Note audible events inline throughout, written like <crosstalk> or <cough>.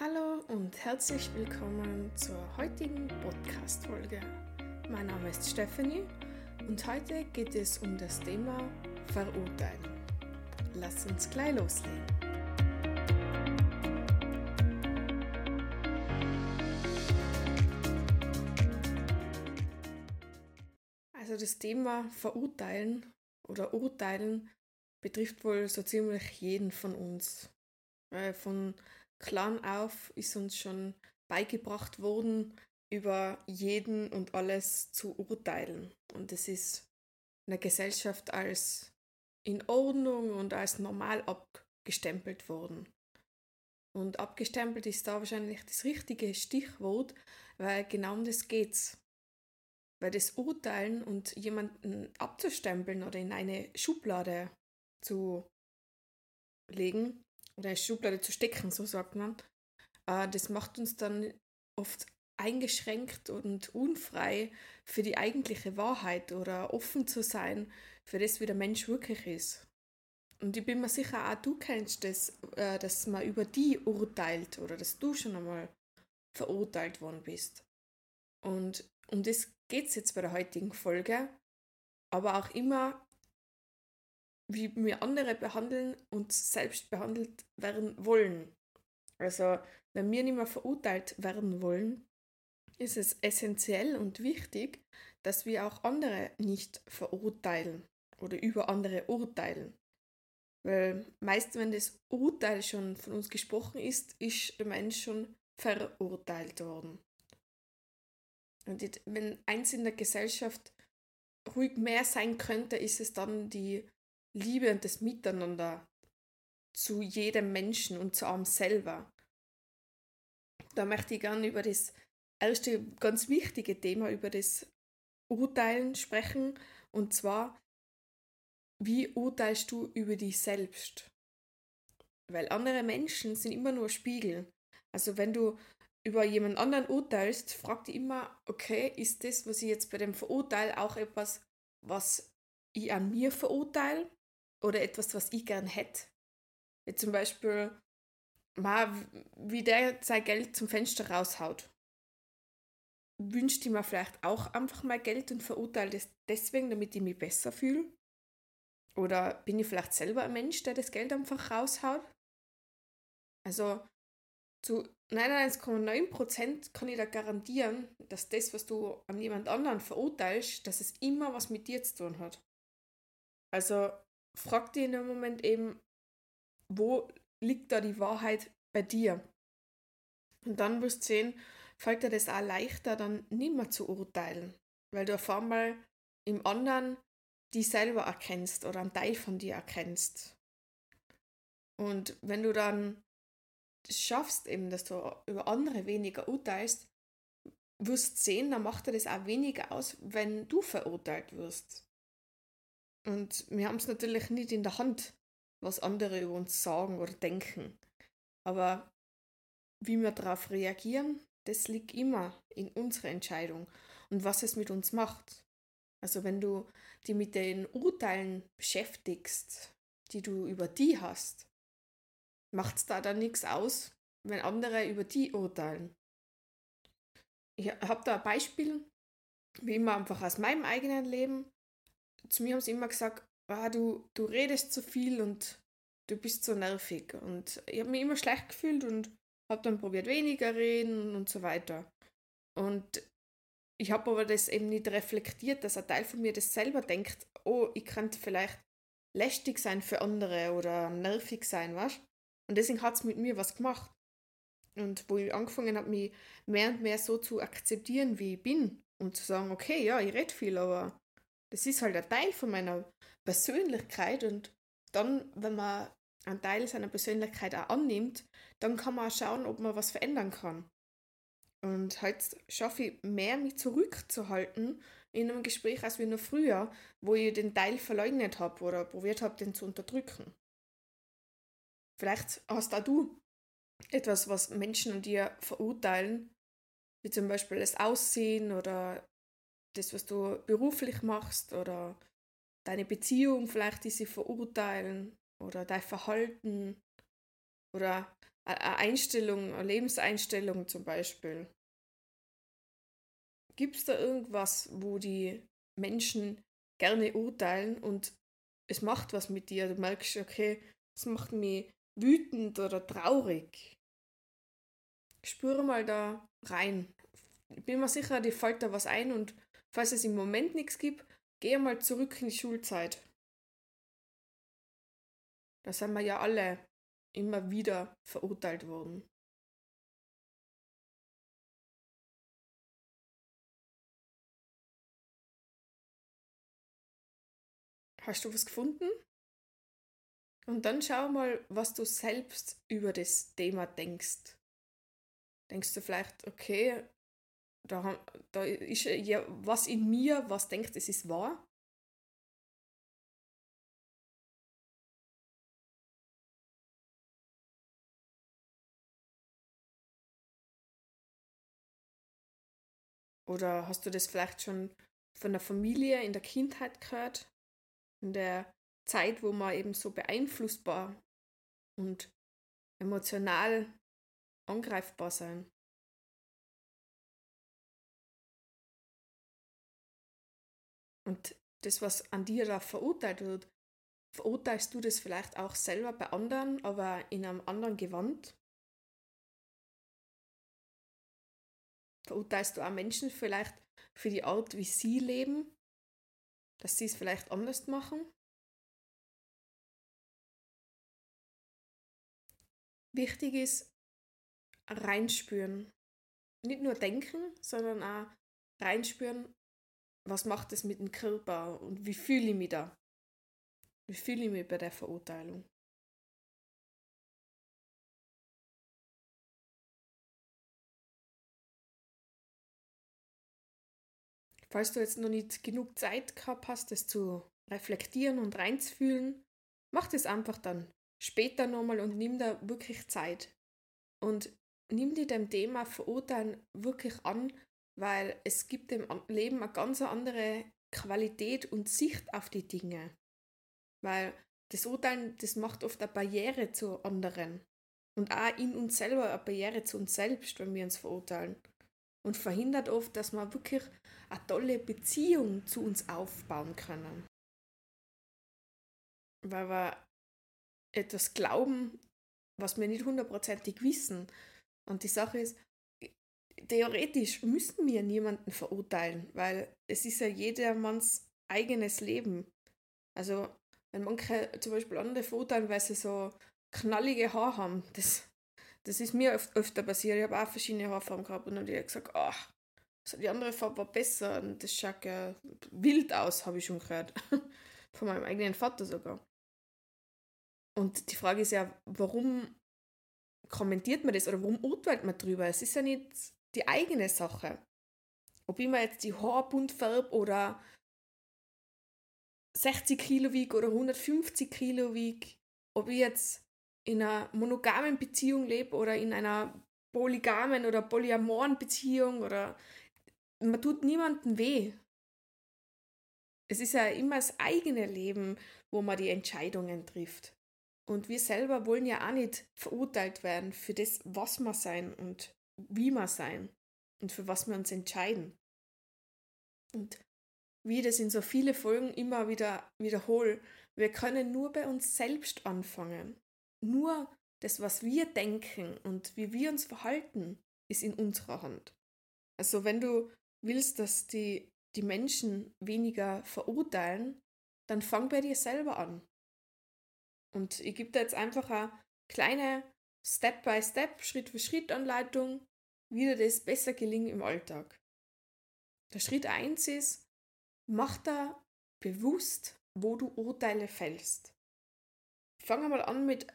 Hallo und herzlich willkommen zur heutigen Podcast-Folge. Mein Name ist Stephanie und heute geht es um das Thema Verurteilen. Lass uns gleich loslegen. Also das Thema Verurteilen oder Urteilen betrifft wohl so ziemlich jeden von uns. Von klein auf ist uns schon beigebracht worden, über jeden und alles zu urteilen. Und es ist in der Gesellschaft als in Ordnung und als normal abgestempelt worden. Und abgestempelt ist da wahrscheinlich das richtige Stichwort, weil genau um das geht's. Weil das Urteilen und jemanden abzustempeln oder in eine Schublade zu legen, oder Schublade zu stecken, so sagt man, äh, das macht uns dann oft eingeschränkt und unfrei für die eigentliche Wahrheit oder offen zu sein für das, wie der Mensch wirklich ist. Und ich bin mir sicher, auch du kennst das, äh, dass man über die urteilt oder dass du schon einmal verurteilt worden bist. Und um das geht es jetzt bei der heutigen Folge, aber auch immer wie wir andere behandeln und selbst behandelt werden wollen. Also, wenn wir nicht mehr verurteilt werden wollen, ist es essentiell und wichtig, dass wir auch andere nicht verurteilen oder über andere urteilen. Weil meist, wenn das Urteil schon von uns gesprochen ist, ist der Mensch schon verurteilt worden. Und wenn eins in der Gesellschaft ruhig mehr sein könnte, ist es dann die Liebe und das Miteinander zu jedem Menschen und zu einem selber. Da möchte ich gerne über das erste ganz wichtige Thema, über das Urteilen sprechen. Und zwar, wie urteilst du über dich selbst? Weil andere Menschen sind immer nur Spiegel. Also wenn du über jemand anderen urteilst, frag dich immer, okay, ist das, was ich jetzt bei dem verurteile, auch etwas, was ich an mir verurteile? Oder etwas, was ich gern hätte. Wie zum Beispiel, wie der sein Geld zum Fenster raushaut. Wünscht ich mir vielleicht auch einfach mal Geld und verurteilt es deswegen, damit ich mich besser fühle? Oder bin ich vielleicht selber ein Mensch, der das Geld einfach raushaut? Also zu 99,9% kann ich da garantieren, dass das, was du an jemand anderen verurteilst, dass es immer was mit dir zu tun hat. Also frag dich in dem Moment eben, wo liegt da die Wahrheit bei dir? Und dann wirst du sehen, fällt dir das auch leichter, dann nicht mehr zu urteilen, weil du auf einmal im anderen die selber erkennst oder einen Teil von dir erkennst. Und wenn du dann schaffst, eben, dass du über andere weniger urteilst, wirst sehen, dann macht dir das auch weniger aus, wenn du verurteilt wirst. Und wir haben es natürlich nicht in der Hand, was andere über uns sagen oder denken. Aber wie wir darauf reagieren, das liegt immer in unserer Entscheidung und was es mit uns macht. Also wenn du dich mit den Urteilen beschäftigst, die du über die hast, macht es da dann nichts aus, wenn andere über die urteilen. Ich habe da ein Beispiel, wie immer einfach aus meinem eigenen Leben zu mir haben sie immer gesagt, ah, du, du redest zu viel und du bist so nervig. Und ich habe mich immer schlecht gefühlt und habe dann probiert, weniger reden und so weiter. Und ich habe aber das eben nicht reflektiert, dass ein Teil von mir das selber denkt, oh, ich könnte vielleicht lästig sein für andere oder nervig sein, was? Und deswegen hat es mit mir was gemacht. Und wo ich angefangen habe, mich mehr und mehr so zu akzeptieren, wie ich bin und zu sagen, okay, ja, ich rede viel, aber das ist halt ein Teil von meiner Persönlichkeit und dann, wenn man einen Teil seiner Persönlichkeit auch annimmt, dann kann man auch schauen, ob man was verändern kann. Und heute schaffe ich mehr, mich zurückzuhalten in einem Gespräch als wie noch früher, wo ich den Teil verleugnet habe oder probiert habe, den zu unterdrücken. Vielleicht hast auch du etwas, was Menschen an dir verurteilen, wie zum Beispiel das Aussehen oder das, was du beruflich machst oder deine Beziehung vielleicht, die sie verurteilen oder dein Verhalten oder eine Einstellung, eine Lebenseinstellung zum Beispiel. Gibt es da irgendwas, wo die Menschen gerne urteilen und es macht was mit dir? Du merkst, okay, es macht mich wütend oder traurig. Spüre mal da rein. Ich bin mir sicher, dir fällt da was ein und falls es im Moment nichts gibt, geh mal zurück in die Schulzeit. Da sind wir ja alle immer wieder verurteilt worden. Hast du was gefunden? Und dann schau mal, was du selbst über das Thema denkst. Denkst du vielleicht, okay, da, da ist ja was in mir, was denkt, es ist wahr? Oder hast du das vielleicht schon von der Familie in der Kindheit gehört? In der Zeit, wo man eben so beeinflussbar und emotional angreifbar sein. Und das, was an dir da verurteilt wird, verurteilst du das vielleicht auch selber bei anderen, aber in einem anderen Gewand? Verurteilst du auch Menschen vielleicht für die Art, wie sie leben? Dass sie es vielleicht anders machen? Wichtig ist, reinspüren. Nicht nur denken, sondern auch reinspüren, was macht es mit dem Körper und wie fühle ich mich da? Wie fühle ich mich bei der Verurteilung? Falls du jetzt noch nicht genug Zeit gehabt hast, das zu reflektieren und reinzufühlen, mach das einfach dann später nochmal und nimm da wirklich Zeit. Und nimm dir dem Thema Verurteilen wirklich an, weil es gibt dem Leben eine ganz andere Qualität und Sicht auf die Dinge. Weil das Urteilen, das macht oft eine Barriere zu anderen. Und auch in uns selber eine Barriere zu uns selbst, wenn wir uns verurteilen und verhindert oft, dass wir wirklich eine tolle Beziehung zu uns aufbauen können. Weil wir etwas glauben, was wir nicht hundertprozentig wissen. Und die Sache ist, theoretisch müssen wir niemanden verurteilen, weil es ist ja jedermanns eigenes Leben. Also, wenn manche zum Beispiel andere verurteilen, weil sie so knallige Haare haben, das das ist mir öf öfter passiert. Ich habe auch verschiedene Haarfarben gehabt und dann habe ich gesagt, ach, die andere Farbe war besser und das schaut ja wild aus, habe ich schon gehört. <laughs> Von meinem eigenen Vater sogar. Und die Frage ist ja, warum kommentiert man das oder warum urteilt man drüber? Es ist ja nicht die eigene Sache. Ob ich mir jetzt die Haare bunt färbe oder 60 Kilo wiege oder 150 Kilo wiege, ob ich jetzt in einer monogamen Beziehung lebe oder in einer polygamen oder polyamoren Beziehung oder man tut niemandem weh. Es ist ja immer das eigene Leben, wo man die Entscheidungen trifft. Und wir selber wollen ja auch nicht verurteilt werden für das, was wir sein und wie wir sein und für was wir uns entscheiden. Und wie das in so viele Folgen immer wieder wiederhole, wir können nur bei uns selbst anfangen nur das, was wir denken und wie wir uns verhalten, ist in unserer Hand. Also wenn du willst, dass die, die Menschen weniger verurteilen, dann fang bei dir selber an. Und ich gebe da jetzt einfach eine kleine Step-by-Step, Schritt-für-Schritt-Anleitung, wie dir das besser gelingt im Alltag. Der Schritt 1 ist, mach da bewusst, wo du Urteile fällst. Fang einmal an mit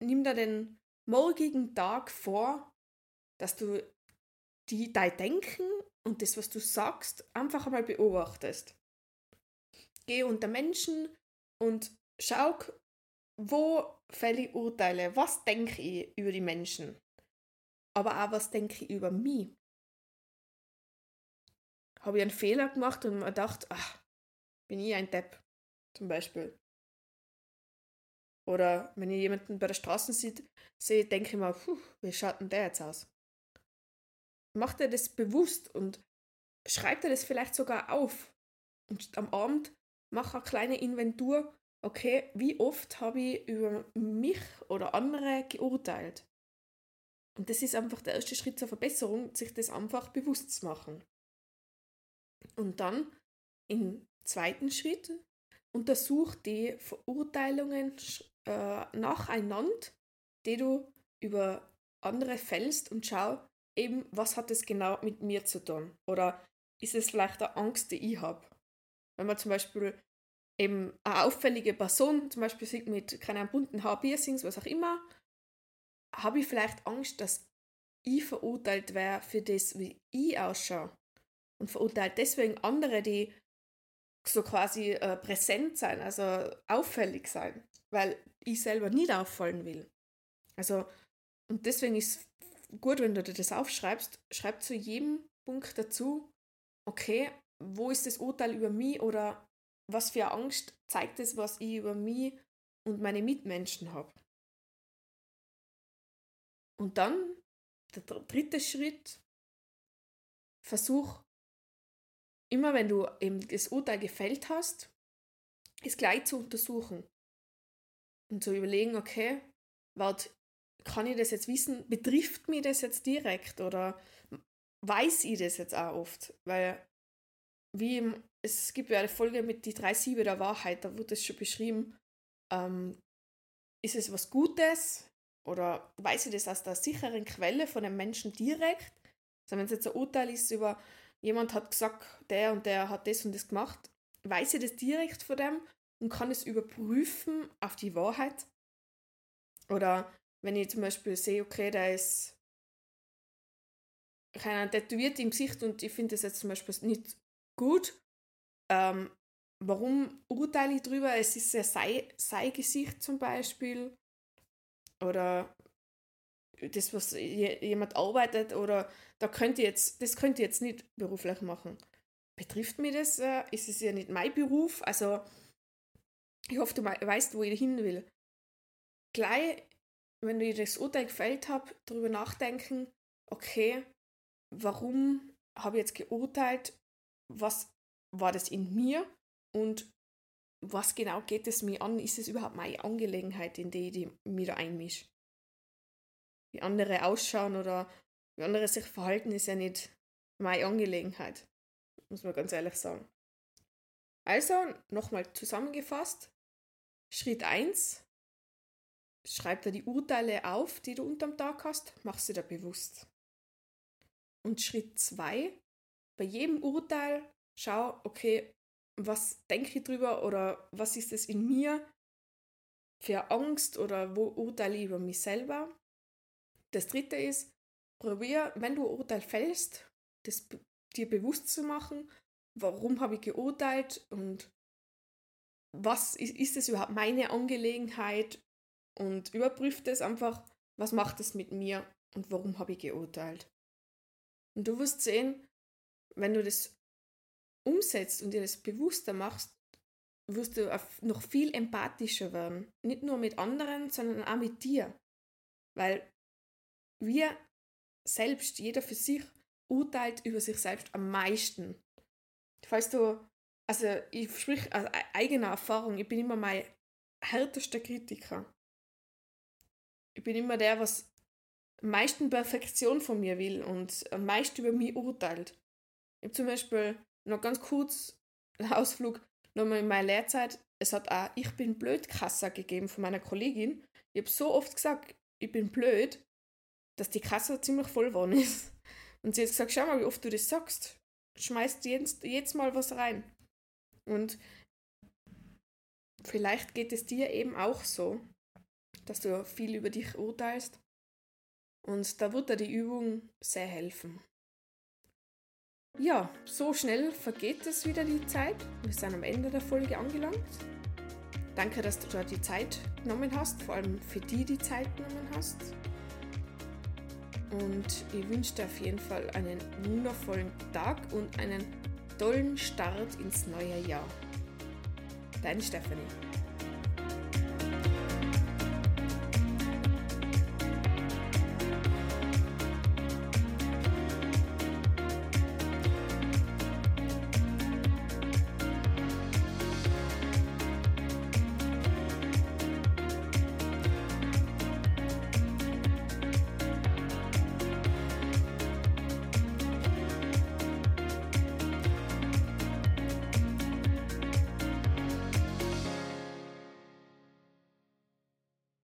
nimm dir den morgigen Tag vor, dass du die, dein Denken und das, was du sagst, einfach einmal beobachtest. Geh unter Menschen und schau, wo fälle ich Urteile, was denke ich über die Menschen, aber auch was denke ich über mich. Habe ich einen Fehler gemacht und mir gedacht, ach, bin ich ein Depp, zum Beispiel. Oder wenn ich jemanden bei der Straße sehe, denke ich mir, puh, wie schaut denn der jetzt aus? Macht er das bewusst und schreibt er das vielleicht sogar auf. Und am Abend mache eine kleine Inventur, okay, wie oft habe ich über mich oder andere geurteilt? Und das ist einfach der erste Schritt zur Verbesserung, sich das einfach bewusst zu machen. Und dann im zweiten Schritt untersuch die Verurteilungen äh, nacheinander, die du über andere fällst und schau eben, was hat es genau mit mir zu tun? Oder ist es vielleicht eine Angst, die ich habe? Wenn man zum Beispiel eben eine auffällige Person zum Beispiel sieht mit keinem bunten Haarpiercings, was auch immer, habe ich vielleicht Angst, dass ich verurteilt wäre für das, wie ich ausschaue. Und verurteilt deswegen andere, die so quasi äh, präsent sein, also auffällig sein, weil ich selber nicht auffallen will. Also, und deswegen ist es gut, wenn du dir das aufschreibst, schreib zu jedem Punkt dazu, okay, wo ist das Urteil über mich oder was für Angst zeigt es, was ich über mich und meine Mitmenschen habe. Und dann der dritte Schritt, versuch immer, wenn du eben das Urteil gefällt hast, es gleich zu untersuchen und zu überlegen, okay, warte, kann ich das jetzt wissen, betrifft mich das jetzt direkt oder weiß ich das jetzt auch oft? Weil wie im, es gibt ja eine Folge mit die drei Siebe der Wahrheit, da wird es schon beschrieben, ähm, ist es was Gutes oder weiß ich das aus der sicheren Quelle von einem Menschen direkt? Also wenn es jetzt ein Urteil ist über jemand hat gesagt, der und der hat das und das gemacht, weiß ich das direkt von dem und kann es überprüfen auf die Wahrheit? Oder wenn ich zum Beispiel sehe, okay, der ist keiner tätowiert im Gesicht und ich finde das jetzt zum Beispiel nicht gut. Ähm, warum urteile ich drüber? Es ist ja sein, sein Gesicht zum Beispiel. Oder das, was jemand arbeitet, oder da könnte jetzt, das könnte jetzt nicht beruflich machen. Betrifft mich das? Äh, ist es ja nicht mein Beruf? Also, ich hoffe, du weißt, wo ich hin will. Gleich, wenn ich das Urteil gefällt habe, darüber nachdenken, okay, warum habe ich jetzt geurteilt was war das in mir und was genau geht es mir an? Ist es überhaupt meine Angelegenheit, in die ich mich da einmische? Wie andere ausschauen oder wie andere sich verhalten, ist ja nicht meine Angelegenheit, muss man ganz ehrlich sagen. Also, nochmal zusammengefasst. Schritt 1. Schreib dir die Urteile auf, die du unterm Tag hast, mach sie dir bewusst. Und Schritt 2 bei jedem Urteil schau, okay, was denke ich drüber oder was ist es in mir für Angst oder wo urteile ich über mich selber. Das dritte ist, probier, wenn du Urteil fällst, das dir bewusst zu machen, warum habe ich geurteilt und was ist, ist es überhaupt meine Angelegenheit und überprüf das einfach, was macht es mit mir und warum habe ich geurteilt. Und du wirst sehen, wenn du das umsetzt und dir das bewusster machst, wirst du noch viel empathischer werden. Nicht nur mit anderen, sondern auch mit dir. Weil wir selbst, jeder für sich, urteilt über sich selbst am meisten. Falls du, also ich sprich aus eigener Erfahrung, ich bin immer mein härtester Kritiker. Ich bin immer der, was am meisten Perfektion von mir will und am meisten über mich urteilt. Ich habe zum Beispiel noch ganz kurz <laughs> Ausflug nochmal in meiner Lehrzeit. Es hat auch Ich bin blöd Kasse gegeben von meiner Kollegin. Ich habe so oft gesagt, ich bin blöd, dass die Kasse ziemlich voll geworden ist. <laughs> Und sie hat gesagt, schau mal, wie oft du das sagst. Schmeißt jetzt, jetzt mal was rein. Und vielleicht geht es dir eben auch so, dass du viel über dich urteilst. Und da wird dir die Übung sehr helfen. Ja, so schnell vergeht es wieder die Zeit. Wir sind am Ende der Folge angelangt. Danke, dass du da die Zeit genommen hast, vor allem für die die Zeit genommen hast. Und ich wünsche dir auf jeden Fall einen wundervollen Tag und einen tollen Start ins neue Jahr. Deine Stephanie.